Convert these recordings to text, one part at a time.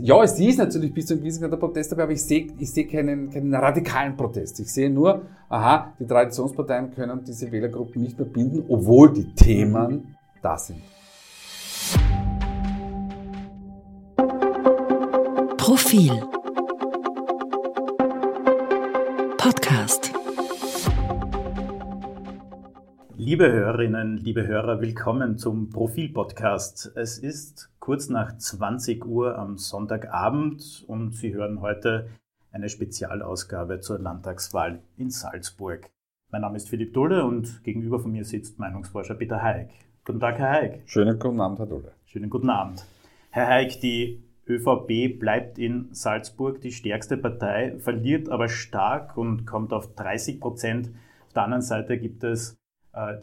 Ja, es ist natürlich bis zu einem gewissen Grad der Protest dabei, aber ich sehe, ich sehe keinen, keinen radikalen Protest. Ich sehe nur, aha, die Traditionsparteien können diese Wählergruppen nicht mehr binden, obwohl die Themen da sind. Profil Podcast Liebe Hörerinnen, liebe Hörer, willkommen zum Profil-Podcast. Es ist kurz nach 20 Uhr am Sonntagabend und Sie hören heute eine Spezialausgabe zur Landtagswahl in Salzburg. Mein Name ist Philipp Dulle und gegenüber von mir sitzt Meinungsforscher Peter Haig. Guten Tag, Herr Haig. Schönen guten Abend, Herr Dulle. Schönen guten Abend. Herr Haig, die ÖVP bleibt in Salzburg die stärkste Partei, verliert aber stark und kommt auf 30 Prozent. Auf der anderen Seite gibt es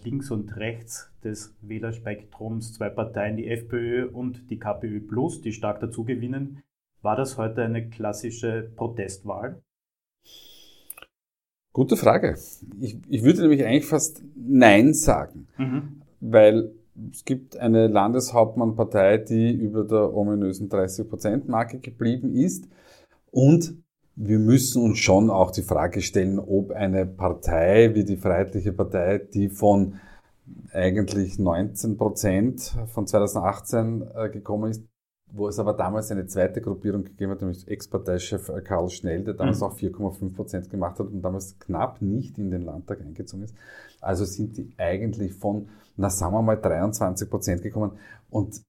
links und rechts des Wählerspektrums zwei Parteien, die FPÖ und die KPÖ Plus, die stark dazu gewinnen. War das heute eine klassische Protestwahl? Gute Frage. Ich, ich würde nämlich eigentlich fast Nein sagen, mhm. weil es gibt eine Landeshauptmannpartei, die über der ominösen 30-Prozent-Marke geblieben ist und wir müssen uns schon auch die Frage stellen, ob eine Partei wie die Freiheitliche Partei, die von eigentlich 19 Prozent von 2018 äh, gekommen ist, wo es aber damals eine zweite Gruppierung gegeben hat, nämlich Ex-Parteichef äh, Karl Schnell, der damals mhm. auch 4,5 Prozent gemacht hat und damals knapp nicht in den Landtag eingezogen ist. Also sind die eigentlich von, na sagen wir mal, 23 Prozent gekommen. Und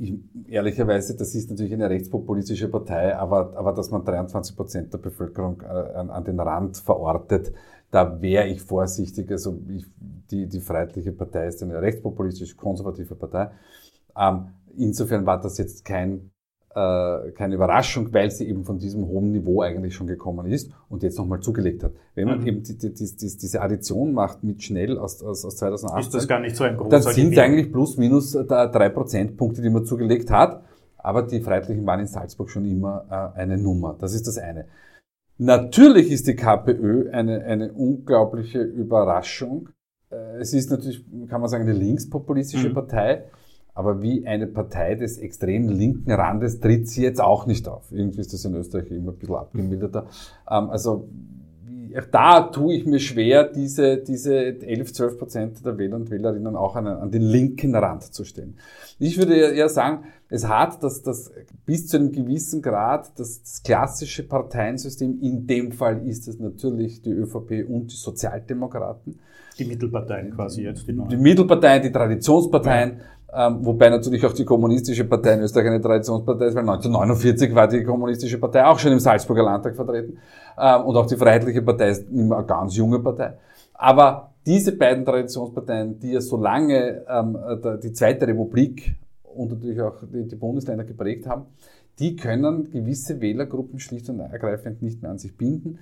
ich, ehrlicherweise, das ist natürlich eine rechtspopulistische Partei, aber, aber dass man 23 Prozent der Bevölkerung äh, an, an, den Rand verortet, da wäre ich vorsichtig. Also ich, die, die Freiheitliche Partei ist eine rechtspopulistisch-konservative Partei. Ähm, insofern war das jetzt kein keine Überraschung, weil sie eben von diesem hohen Niveau eigentlich schon gekommen ist und jetzt nochmal zugelegt hat. Wenn man mhm. eben die, die, die, diese Addition macht mit schnell aus, aus, aus 2018, ist das gar nicht so ein großer Dann sind es eigentlich plus minus drei Prozentpunkte, die man zugelegt hat. Aber die Freiheitlichen waren in Salzburg schon immer äh, eine Nummer. Das ist das eine. Natürlich ist die KPÖ eine, eine unglaubliche Überraschung. Äh, es ist natürlich, kann man sagen, eine linkspopulistische mhm. Partei. Aber wie eine Partei des extrem linken Randes tritt sie jetzt auch nicht auf. Irgendwie ist das in Österreich immer ein bisschen abgemilderter. Ähm, also da tue ich mir schwer, diese, diese 11, 12 Prozent der Wähler und Wählerinnen auch an, an den linken Rand zu stellen. Ich würde eher sagen, es hat das, das bis zu einem gewissen Grad das, das klassische Parteiensystem. In dem Fall ist es natürlich die ÖVP und die Sozialdemokraten. Die Mittelparteien quasi jetzt. Die, neuen. die Mittelparteien, die Traditionsparteien. Ähm, wobei natürlich auch die Kommunistische Partei in Österreich eine Traditionspartei ist, weil 1949 war die Kommunistische Partei auch schon im Salzburger Landtag vertreten ähm, und auch die Freiheitliche Partei ist immer eine ganz junge Partei. Aber diese beiden Traditionsparteien, die ja so lange ähm, die Zweite Republik und natürlich auch die, die Bundesländer geprägt haben, die können gewisse Wählergruppen schlicht und ergreifend nicht mehr an sich binden.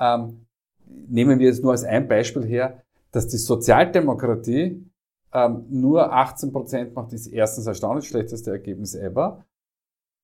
Ähm, nehmen wir jetzt nur als ein Beispiel her, dass die Sozialdemokratie ähm, nur 18 Prozent macht, ist erstens erstaunlich schlechteste Ergebnis ever.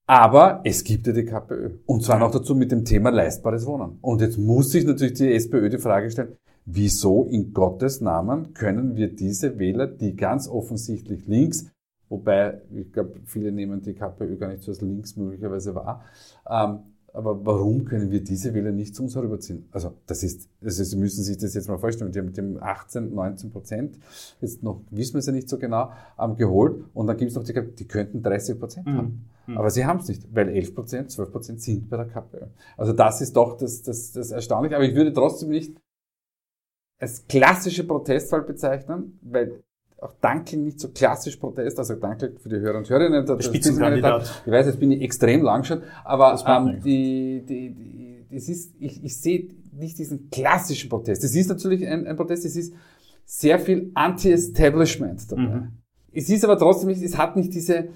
Aber es gibt ja die KPÖ. Und zwar noch dazu mit dem Thema leistbares Wohnen. Und jetzt muss sich natürlich die SPÖ die Frage stellen, wieso in Gottes Namen können wir diese Wähler, die ganz offensichtlich links, wobei ich glaube, viele nehmen die KPÖ gar nicht so als links möglicherweise wahr, ähm, aber warum können wir diese Wähler nicht zu uns herüberziehen? Also das ist, also Sie müssen sich das jetzt mal vorstellen, die haben mit dem 18, 19 Prozent, jetzt noch wissen wir es ja nicht so genau, ähm, geholt und dann gibt es noch die, die könnten 30 Prozent mhm. haben. Mhm. Aber sie haben es nicht, weil 11 Prozent, 12 Prozent sind bei der KPÖ. Also das ist doch das, das, das Erstaunliche. Aber ich würde trotzdem nicht als klassische Protestwahl bezeichnen, weil auch Danke nicht so klassisch Protest, also danke für die Hörer und Hörerinnen. Das Spitzenkandidat. Ich weiß, jetzt bin ich extrem lang schon, aber ähm, die, die, die, das ist, ich, ich sehe nicht diesen klassischen Protest. Es ist natürlich ein, ein Protest, es ist sehr viel Anti-Establishment dabei. Mhm. Es ist aber trotzdem nicht, es hat nicht diese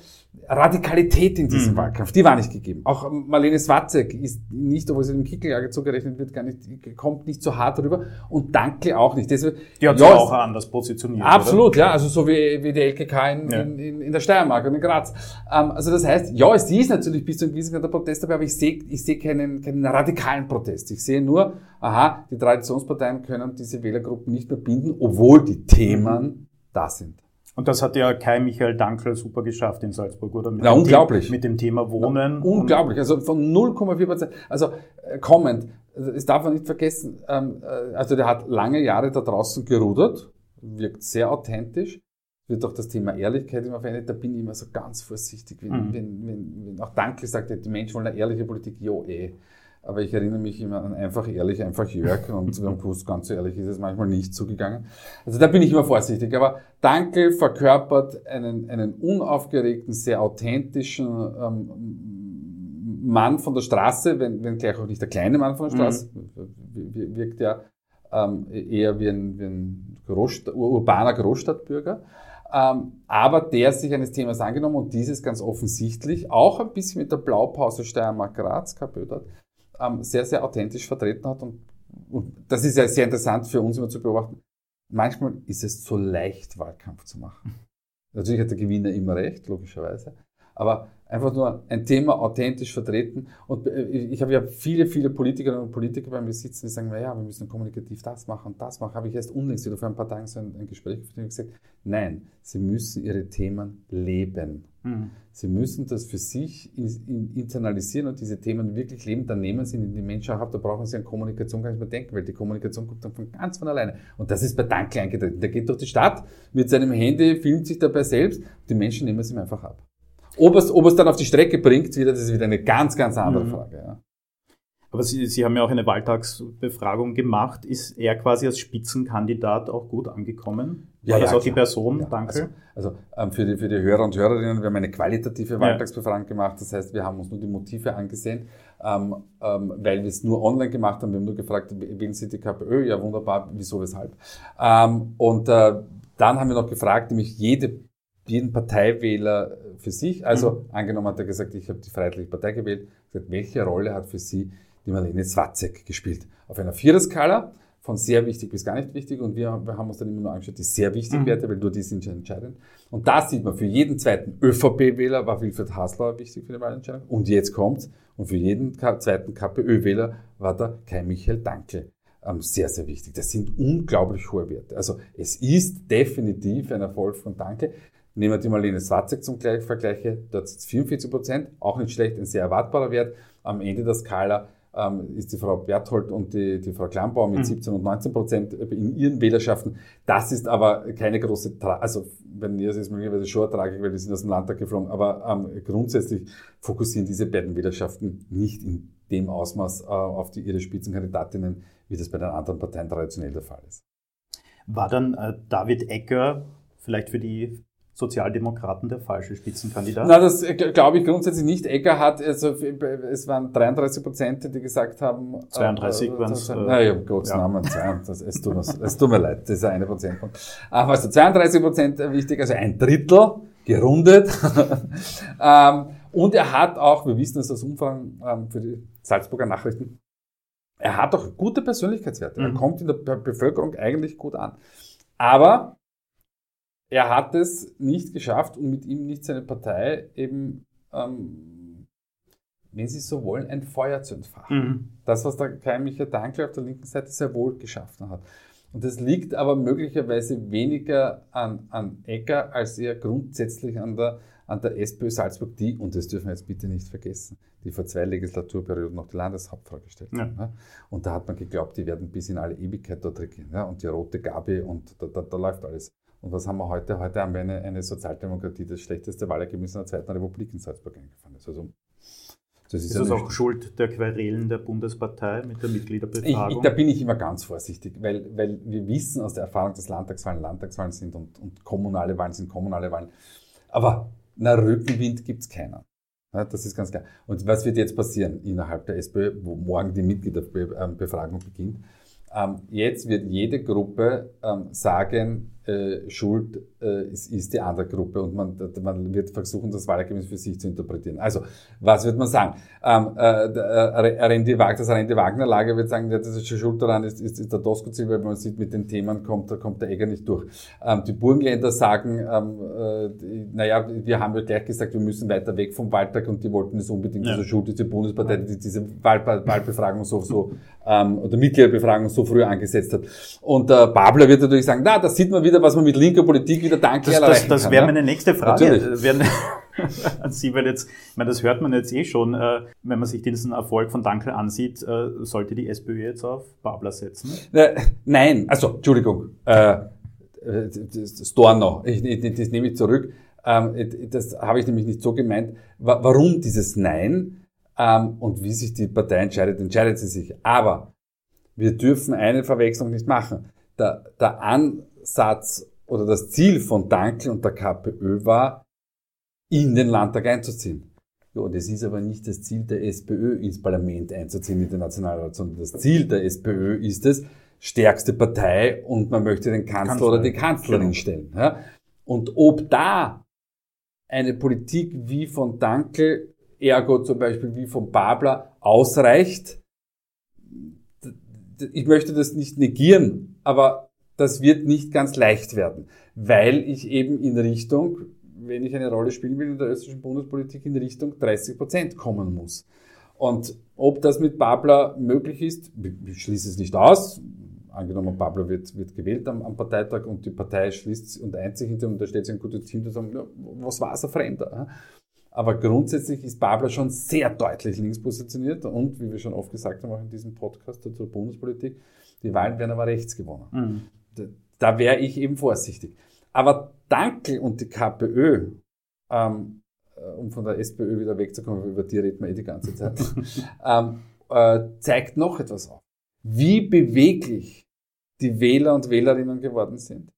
Radikalität in diesem mhm. Wahlkampf, die war nicht gegeben. Auch Marlene Swatzek ist nicht, obwohl sie dem Kickellager zugerechnet wird, gar nicht, kommt nicht so hart rüber und Danke auch nicht. Deswegen, die hat sich ja, auch anders positioniert. Absolut, oder? ja, also so wie, wie die LKK in, ja. in, in, in, der Steiermark und in Graz. Ähm, also das heißt, ja, es ist natürlich bis zu einem gewissen Grad der Protest dabei, aber ich sehe ich sehe keinen, keinen radikalen Protest. Ich sehe nur, aha, die Traditionsparteien können diese Wählergruppen nicht mehr binden, obwohl die Themen da sind. Und das hat ja Kai Michael Dankl super geschafft in Salzburg, oder? Mit Ja, dem unglaublich. The mit dem Thema Wohnen. Ja, unglaublich. Also von 0,4 Prozent. Also äh, kommend. Also, Das darf man nicht vergessen. Ähm, äh, also der hat lange Jahre da draußen gerudert, wirkt sehr authentisch. Wird auch das Thema Ehrlichkeit immer verwendet. Da bin ich immer so ganz vorsichtig, wenn, Mhm. wenn, wenn, wenn auch Danke sagt, die Menschen wollen eine ehrliche Politik. Jo, eh. Aber ich erinnere mich immer an einfach ehrlich, einfach Jörg und haben gewusst, ganz so ehrlich ist es manchmal nicht zugegangen. Also da bin ich immer vorsichtig. Aber Danke verkörpert einen, einen unaufgeregten, sehr authentischen ähm, Mann von der Straße, wenn, wenn gleich auch nicht der kleine Mann von der Straße, wir- wirkt ja ähm, eher wie ein, wie ein Großstadt, urbaner Großstadtbürger. Ähm, aber der sich eines Themas angenommen und dieses ganz offensichtlich, auch ein bisschen mit der Blaupause Steiermark-Graz, KPÖ dort, ähm, sehr, sehr authentisch vertreten hat. Und, und das ist ja sehr interessant für uns immer zu beobachten. Manchmal ist es zu leicht, Wahlkampf zu machen. Natürlich hat der Gewinner immer recht, logischerweise. Aber einfach nur ein Thema authentisch vertreten. Und äh, ich habe ja viele, viele Politikerinnen und Politiker bei mir sitzen, die sagen, naja, wir müssen kommunikativ das machen und das machen. Habe ich erst unlängst wieder vor ein paar Tagen so ein, ein Gespräch geführt und gesagt, nein, sie müssen ihre Themen leben. Mhm. Sie müssen das für sich in, in, internalisieren und diese Themen wirklich leben. Dann nehmen sie in die Menschen auch ab. Da brauchen sie an Kommunikation gar nicht mehr denken, weil die Kommunikation kommt dann von ganz von alleine. Und das ist bei Danke eingetreten. Der geht durch die Stadt mit seinem Handy, filmt sich dabei selbst. Die Menschen nehmen es ihm einfach ab. Ob es, ob es dann auf die Strecke bringt, wieder, das ist wieder eine ganz, ganz andere Mhm. Frage. Ja. Aber Sie, Sie haben ja auch eine Wahltagsbefragung gemacht. Ist er quasi als Spitzenkandidat auch gut angekommen? Ja, War das ja, auch die klar. Person? Ja, Danke. Also, also ähm, für, die, für die Hörer und Hörerinnen, wir haben eine qualitative Ja. Wahltagsbefragung gemacht. Das heißt, wir haben uns nur die Motive angesehen, ähm, ähm, weil wir es nur online gemacht haben. Wir haben nur gefragt, wählen Sie die KPÖ? Ja, wunderbar. Wieso, weshalb? Ähm, und äh, dann haben wir noch gefragt, nämlich jede, jeden Parteiwähler für sich. Also angenommen hat er gesagt, ich habe die Freiheitliche Partei gewählt. Gesagt, welche Rolle hat für Sie die Marlene Swatzek gespielt? Auf einer Viererskala von sehr wichtig bis gar nicht wichtig und wir, wir haben uns dann immer nur angeschaut, die sehr wichtigen Mhm. Werte, weil nur die sind entscheidend. Und da sieht man, für jeden zweiten ÖVP-Wähler war Wilfried Haslauer wichtig für die Wahlentscheidung. Und jetzt kommt's. Und für jeden zweiten KPÖ-Wähler war der Kai Michael Danke ähm, sehr, sehr wichtig. Das sind unglaublich hohe Werte. Also es ist definitiv ein Erfolg von Danke. Nehmen wir die Marlene Swatzek zum Gleich- Vergleiche. Dort sind 44 Prozent, auch nicht schlecht, ein sehr erwartbarer Wert. Am Ende der Skala ähm, ist die Frau Berthold und die, die Frau Klambauer mit Mhm. 17 und 19 Prozent in ihren Wählerschaften. Das ist aber keine große, Tra also wenn ihr es ist möglicherweise schon eine Tragik, weil die sind aus dem Landtag geflogen, aber ähm, grundsätzlich fokussieren diese beiden Wählerschaften nicht in dem Ausmaß äh, auf die, ihre Spitzenkandidatinnen, wie das bei den anderen Parteien traditionell der Fall ist. War dann äh, David Egger vielleicht für die Sozialdemokraten der falsche Spitzenkandidat? Na, das äh, glaube ich grundsätzlich nicht. Hat, also es waren 33 Prozent, die gesagt haben. 32 äh, waren's, das- äh, Na ja, Gottes ja. Namen, 32, es, tut mir, es tut mir leid, das ist eine Prozentpunkt. Aber also 32 Prozent wichtig, also ein Drittel gerundet. ähm, und er hat auch, wir wissen es aus Umfragen ähm, für die Salzburger Nachrichten, er hat auch gute Persönlichkeitswerte. Er Mhm. kommt in der Be- Bevölkerung eigentlich gut an. Aber er hat es nicht geschafft und mit ihm nicht seine Partei eben, ähm, wenn Sie so wollen, ein Feuer zu entfachen. Mhm. Das, was der Kai Michael Dankl auf der linken Seite sehr wohl geschaffen hat. Und das liegt aber möglicherweise weniger an, an Egger als eher grundsätzlich an der, an der SPÖ Salzburg, die, und das dürfen wir jetzt bitte nicht vergessen, die vor zwei Legislaturperioden noch die Landeshauptfrau gestellt Ja. hat. ne? Und da hat man geglaubt, die werden bis in alle Ewigkeit dort regieren. Ja? Und die rote Gabi und da, da, da läuft alles. Und was haben wir heute? Heute haben wir eine, eine Sozialdemokratie, das schlechteste Wahlergebnis in der Zweiten Republik in Salzburg eingefahren ist. Also, das ist, Ist das auch Schuld der Querelen der Bundespartei mit der Mitgliederbefragung? ich, da bin ich immer ganz vorsichtig, weil, weil wir wissen aus der Erfahrung, dass Landtagswahlen Landtagswahlen sind und, und kommunale Wahlen sind kommunale Wahlen. Aber na, Rückenwind gibt's keiner. Ja, das ist ganz klar. Und was wird jetzt passieren innerhalb der SPÖ, wo morgen die Mitgliederbefragung beginnt? Ähm, jetzt wird jede Gruppe ähm, sagen, äh, Schuld äh, ist, ist die andere Gruppe und man, man wird versuchen, das Wahlergebnis für sich zu interpretieren. Also, was wird man sagen? Ähm, äh, äh, Randy Wagner, das Randy Wagner Lager wird sagen, ja, das ist schon schuld daran, ist, ist, ist der Doskozil, weil man sieht, mit den Themen kommt, da kommt der Egger nicht durch. Ähm, die Burgenländer sagen, ähm, äh, die, naja, wir haben ja gleich gesagt, wir müssen weiter weg vom Wahltag und die wollten das unbedingt. Ja. Also schuld ist die Bundespartei, die diese Wahl, Wahlbefragung so, so ähm, oder Mitgliederbefragung so früh angesetzt hat. Und äh, Babler wird natürlich sagen, na, da sieht man wieder, wieder, was man mit linker Politik wieder dankbar Das, das, das wäre meine nächste Frage. Natürlich. Äh, an Sie, weil jetzt, ich meine, das hört man jetzt eh schon, äh, wenn man sich diesen Erfolg von Dankel ansieht, äh, sollte die SPÖ jetzt auf Babler setzen? Äh, nein, also, Entschuldigung, äh, äh, Storno, ich, ich, das nehme ich zurück. Ähm, das habe ich nämlich nicht so gemeint. Wa- Warum dieses Nein ähm, und wie sich die Partei entscheidet, entscheidet sie sich. Aber wir dürfen eine Verwechslung nicht machen. Der, der Ansatz oder das Ziel von Dankel und der KPÖ war, in den Landtag einzuziehen. Ja, und es ist aber nicht das Ziel der SPÖ, ins Parlament einzuziehen in den Nationalrat, sondern das Ziel der SPÖ ist es, stärkste Partei und man möchte den Kanzler, Kanzler, oder die Kanzlerin genau. stellen. Ja? Und ob da eine Politik wie von Dankel, ergo zum Beispiel wie von Babler, ausreicht, ich möchte das nicht negieren, aber das wird nicht ganz leicht werden, weil ich eben in Richtung, wenn ich eine Rolle spielen will in der österreichischen Bundespolitik, in Richtung 30 Prozent kommen muss. Und ob das mit Babler möglich ist, ich schließe es nicht aus. Angenommen, Babler wird, wird gewählt am, am Parteitag und die Partei schließt und eint sich hinter und da steht sich ein gutes Team, sagen, ja, was war ein Fremder? Aber grundsätzlich ist Babler schon sehr deutlich links positioniert und, wie wir schon oft gesagt haben, auch in diesem Podcast zur Bundespolitik, die Wahlen werden aber rechts gewonnen. Mhm. Da, wäre ich eben vorsichtig. Aber Dankel und die KPÖ, ähm, äh, um von der SPÖ wieder wegzukommen, über die reden wir eh die ganze Zeit, ähm, äh, zeigt noch etwas auf. Wie beweglich die Wähler und Wählerinnen geworden sind.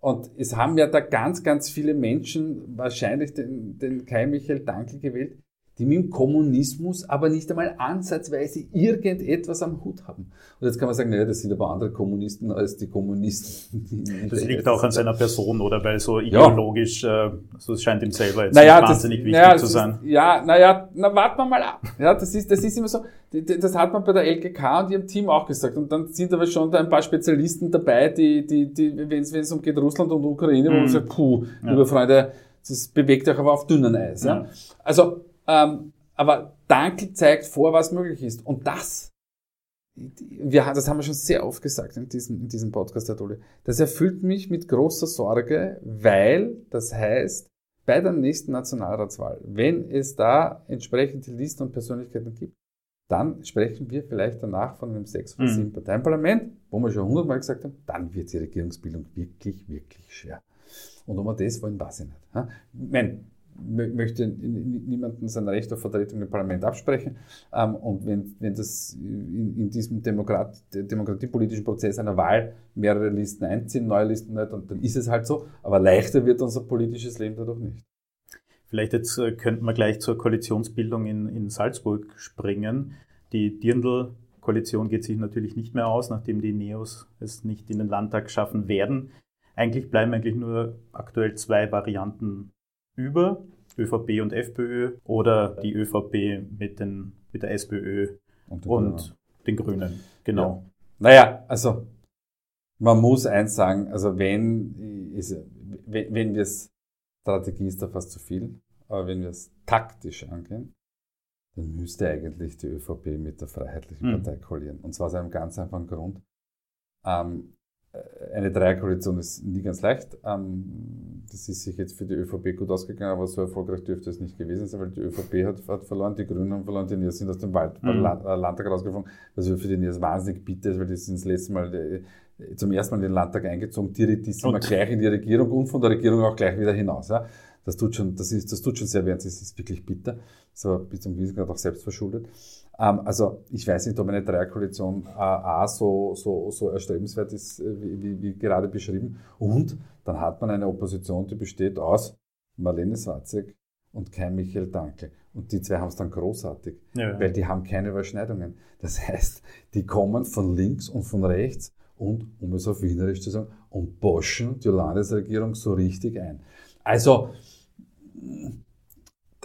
Und es haben ja da ganz, ganz viele Menschen wahrscheinlich den, den Kai Michael Dankel gewählt, die mit dem Kommunismus aber nicht einmal ansatzweise irgendetwas am Hut haben. Und jetzt kann man sagen, naja, das sind aber andere Kommunisten als die Kommunisten. die- Das liegt auch an seiner Person, oder? Weil so Ja. ideologisch, äh, so es scheint ihm selber jetzt naja, nicht das, wahnsinnig wichtig naja, zu sein. Ist, ja, naja, na warten wir mal ab. Ja, das ist, das ist immer so, das hat man bei der LGK und ihrem Team auch gesagt. Und dann sind aber schon da ein paar Spezialisten dabei, die, die, die wenn es wenn es um geht Russland und Ukraine, wo man Mhm. sagt, puh, Ja. liebe Freunde, das bewegt euch aber auf dünnen Eis. Ja. Ja. Also, ähm, aber Dankel zeigt vor, was möglich ist. Und das, wir, das haben wir schon sehr oft gesagt in diesem, in diesem Podcast, Herr Dole, das erfüllt mich mit großer Sorge, weil das heißt, bei der nächsten Nationalratswahl, wenn es da entsprechende Listen und Persönlichkeiten gibt, dann sprechen wir vielleicht danach von einem sechs- oder Mhm. sieben Parteien-Parlament, wo wir schon hundertmal gesagt haben, dann wird die Regierungsbildung wirklich, wirklich schwer. Und ob wir das wollen, weiß ich nicht. Ich mein, mö- möchte n- n- niemanden sein Recht auf Vertretung im Parlament absprechen. Ähm, und wenn, wenn das in, in diesem Demokrat, demokratiepolitischen Prozess einer Wahl mehrere Listen einziehen, neue Listen nicht, und dann ist es halt so. Aber leichter wird unser politisches Leben dadurch nicht. Vielleicht jetzt äh, könnten wir gleich zur Koalitionsbildung in, in Salzburg springen. Die Dirndl-Koalition geht sich natürlich nicht mehr aus, nachdem die Neos es nicht in den Landtag schaffen werden. Eigentlich bleiben eigentlich nur aktuell zwei Varianten über, ÖVP und FPÖ oder die ÖVP mit, den, mit der SPÖ Und, und den Grünen. Genau. Naja, also man muss eins sagen, also wenn, ist, wenn, wenn wir es, Strategie ist da fast zu viel, aber wenn wir es taktisch angehen, dann müsste eigentlich die ÖVP mit der Freiheitlichen Mhm. Partei koalieren. Und zwar aus einem ganz einfachen Grund. Ähm, äh, eine Dreierkoalition ist nie ganz leicht. Ähm, das ist sich jetzt für die ÖVP gut ausgegangen, aber so erfolgreich dürfte es nicht gewesen sein, weil die ÖVP hat, hat verloren, die Grünen haben verloren, die Niers sind aus dem Wald, Mhm. Land, äh, Landtag rausgeflogen, was für die Niers wahnsinnig bitter ist, weil die sind das letzte Mal äh, zum ersten Mal in den Landtag eingezogen, direktissima Und- gleich in die Regierung und von der Regierung auch gleich wieder hinaus. Ja. Das tut schon, das ist, das tut schon sehr weh, das ist wirklich bitter. So bis zum gewissen Grad auch selbst verschuldet. Ähm, also ich weiß nicht, ob eine Dreierkoalition äh, A so, so, so erstrebenswert ist, äh, wie, wie, wie gerade beschrieben. Und dann hat man eine Opposition, die besteht aus Marlene Swatzek und Kai Michael Danke. Und die zwei haben es dann großartig, Ja. weil die haben keine Überschneidungen. Das heißt, die kommen von links und von rechts und, um es auf Wienerisch zu sagen, und boschen die Landesregierung so richtig ein. Also,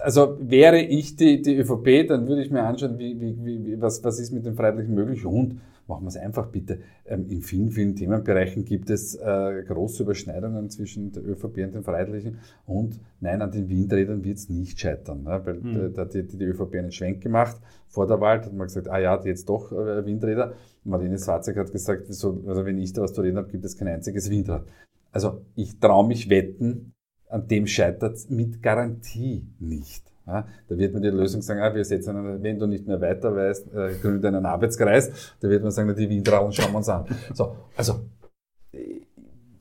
also wäre ich die, die ÖVP, dann würde ich mir anschauen, wie, wie, wie, was, was ist mit den Freiheitlichen möglich und machen wir es einfach bitte. Ähm, in vielen, vielen Themenbereichen gibt es äh, große Überschneidungen zwischen der ÖVP und den Freiheitlichen und nein, an den Windrädern wird es nicht scheitern, ne? weil Hm. äh, da hat die, die ÖVP einen Schwenk gemacht vor der Wahl, da hat man gesagt, ah ja, jetzt doch äh, Windräder. Marlene Swarzek hat gesagt, so, also wenn ich da was zu reden habe, gibt es kein einziges Windrad. Also ich traue mich wetten, an dem scheitert es mit Garantie nicht. Ja, da wird man die Lösung sagen, ah, wir setzen, wenn du nicht mehr weiter weißt, äh, gründe einen Arbeitskreis. Da wird man sagen, die Windrauen schauen wir uns an. So, also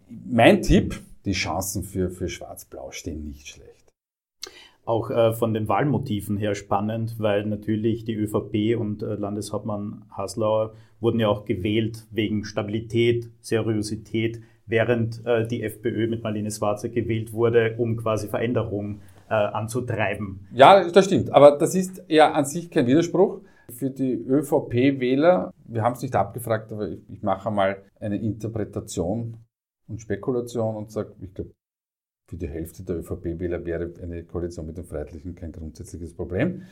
mein Tipp, die Chancen für, für Schwarz-Blau stehen nicht schlecht. Auch äh, von den Wahlmotiven her spannend, weil natürlich die ÖVP und äh, Landeshauptmann Haslauer wurden ja auch gewählt wegen Stabilität, Seriosität, während äh, die FPÖ mit Marlene Schwarze gewählt wurde, um quasi Veränderung äh, anzutreiben. Ja, das stimmt. Aber das ist ja an sich kein Widerspruch. Für die ÖVP-Wähler, wir haben es nicht abgefragt, aber ich, ich mache mal eine Interpretation und Spekulation und sage, ich glaube, für die Hälfte der ÖVP-Wähler wäre eine Koalition mit den Freiheitlichen kein grundsätzliches Problem.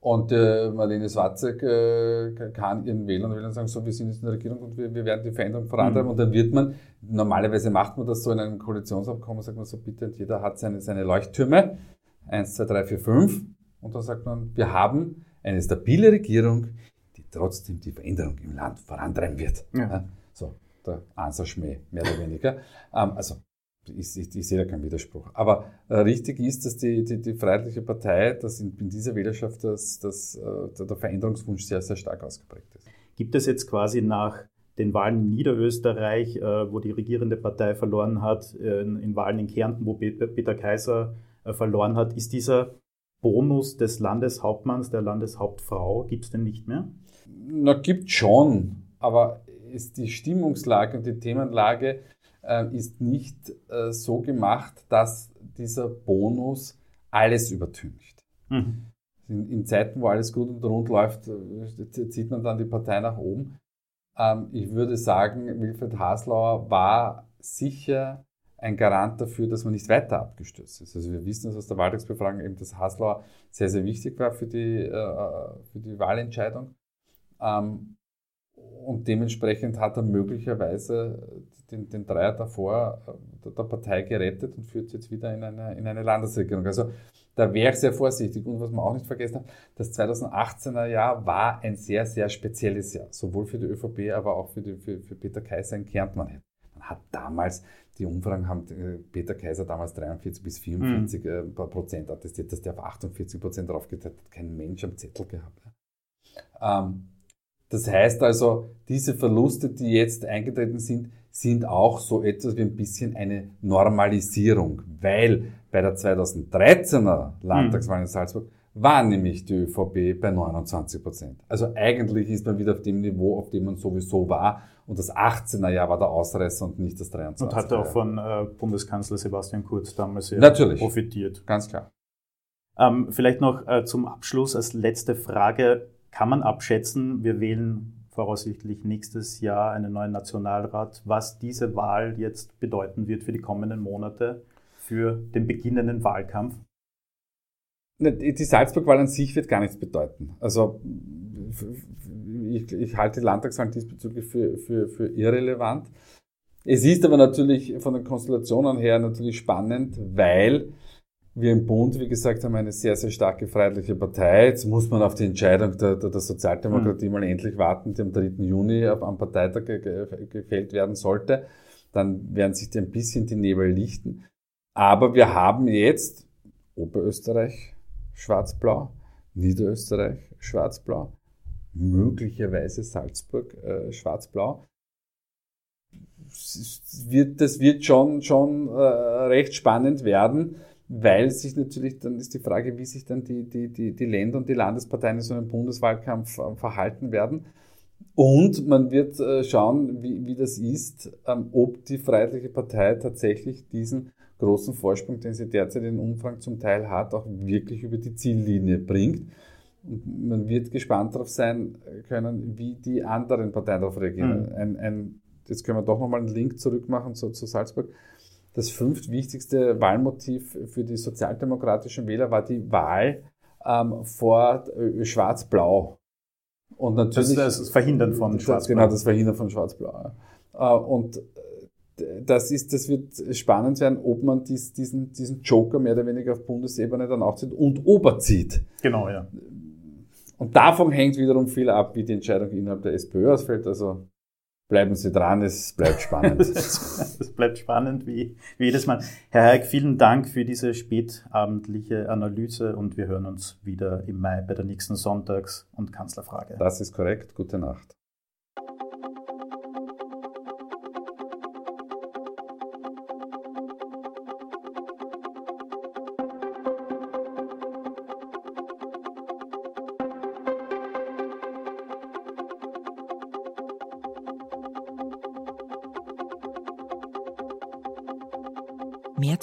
Und äh, Marlene Swatzek äh, kann ihren Wählern und Wählern sagen, so, wir sind jetzt in der Regierung und wir, wir werden die Veränderung vorantreiben. Mhm. Und dann wird man, normalerweise macht man das so in einem Koalitionsabkommen, sagt man so, bitte, und jeder hat seine, seine Leuchttürme, eins, zwei, drei, vier, fünf. Und dann sagt man, wir haben eine stabile Regierung, die trotzdem die Veränderung im Land vorantreiben wird. Ja. So, der Ansatschmäh, mehr oder weniger. Ähm, also ich, ich, ich sehe da keinen Widerspruch. Aber äh, richtig ist, dass die, die, die Freiheitliche Partei, dass in, in dieser Wählerschaft dass, dass, äh, der Veränderungswunsch sehr, sehr stark ausgeprägt ist. Gibt es jetzt quasi nach den Wahlen in Niederösterreich, äh, wo die regierende Partei verloren hat, äh, in, in, Wahlen in Kärnten, wo Peter Kaiser äh, verloren hat, ist dieser Bonus des Landeshauptmanns, der Landeshauptfrau, gibt es denn nicht mehr? Na, gibt schon, aber ist die Stimmungslage und die Themenlage äh, ist nicht äh, so gemacht, dass dieser Bonus alles übertüncht. Mhm. In, in, Zeiten, wo alles gut und rund läuft, äh, zieht man dann die Partei nach oben. Ähm, ich würde sagen, Wilfried Haslauer war sicher ein Garant dafür, dass man nicht weiter abgestürzt ist. Also wir wissen aus der Wahltagsbefragung eben, dass Haslauer sehr, sehr wichtig war für die, äh, für die Wahlentscheidung. Ähm, und dementsprechend hat er möglicherweise den, den Dreier davor äh, der Partei gerettet und führt jetzt wieder in eine, in eine Landesregierung. Also da wäre ich sehr vorsichtig. Und was man auch nicht vergessen hat, das 2018er Jahr war ein sehr, sehr spezielles Jahr. Sowohl für die ÖVP, aber auch für, die, für, für Peter Kaiser in Kärnten. Man hat damals, die Umfragen haben äh, Peter Kaiser damals 43 bis 44 mhm. Prozent attestiert, dass der auf 48 Prozent draufgeteilt hat. Kein Mensch am Zettel gehabt. Ähm, das heißt also, diese Verluste, die jetzt eingetreten sind, sind auch so etwas wie ein bisschen eine Normalisierung, weil bei der 2013er Landtagswahl in Salzburg war nämlich die ÖVP bei 29 Prozent. Also eigentlich ist man wieder auf dem Niveau, auf dem man sowieso war. Und das 18er Jahr war der Ausreißer und nicht das 23er. Und hat auch von äh, Bundeskanzler Sebastian Kurz damals sehr Natürlich. profitiert. Ganz klar. Ähm, vielleicht noch äh, zum Abschluss als letzte Frage. Kann man abschätzen, wir wählen voraussichtlich nächstes Jahr einen neuen Nationalrat, was diese Wahl jetzt bedeuten wird für die kommenden Monate, für den beginnenden Wahlkampf? Die Salzburg-Wahl an sich wird gar nichts bedeuten. Also ich, ich halte Landtagswahl diesbezüglich für, für, für irrelevant. Es ist aber natürlich von den Konstellationen her natürlich spannend, weil wir im Bund, wie gesagt, haben eine sehr, sehr starke freiheitliche Partei. Jetzt muss man auf die Entscheidung der, der, der Sozialdemokratie mhm. mal endlich warten, die am 3. Juni am Parteitag gefällt werden sollte. Dann werden sich ein bisschen die Nebel lichten. Aber wir haben jetzt Oberösterreich schwarz-blau, Niederösterreich schwarz-blau, möglicherweise Salzburg äh, schwarz-blau. Wird, das wird schon, schon äh, recht spannend werden weil sich natürlich, dann ist die Frage, wie sich dann die, die, die, die Länder und die Landesparteien in so einem Bundeswahlkampf äh, verhalten werden. Und man wird äh, schauen, wie, wie das ist, ähm, ob die Freiheitliche Partei tatsächlich diesen großen Vorsprung, den sie derzeit in Umfang zum Teil hat, auch wirklich über die Ziellinie bringt. Und man wird gespannt darauf sein können, wie die anderen Parteien darauf reagieren. Mhm. Ein, ein, jetzt können wir doch nochmal einen Link zurückmachen zu, zu Salzburg das fünftwichtigste Wahlmotiv für die sozialdemokratischen Wähler war die Wahl ähm, vor äh, Schwarz-Blau. Und natürlich. Das, das Verhindern von Schwarz-Blau. Genau, das Verhindern von Schwarz-Blau. Äh, und äh, das ist, das wird spannend werden, ob man dies, diesen, diesen Joker mehr oder weniger auf Bundesebene dann auch zieht und oberzieht. Genau, ja. Und davon hängt wiederum viel ab, wie die Entscheidung innerhalb der SPÖ ausfällt. Also Bleiben Sie dran, es bleibt spannend. es bleibt spannend wie, wie jedes Mal. Herr Heik, vielen Dank für diese spätabendliche Analyse und wir hören uns wieder im Mai bei der nächsten Sonntags- und Kanzlerfrage. Das ist korrekt. Gute Nacht.